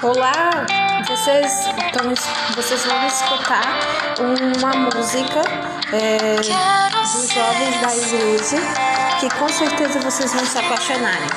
Olá, vocês, então, vocês vão escutar uma música é, dos jovens da igreja que com certeza vocês vão se apaixonarem.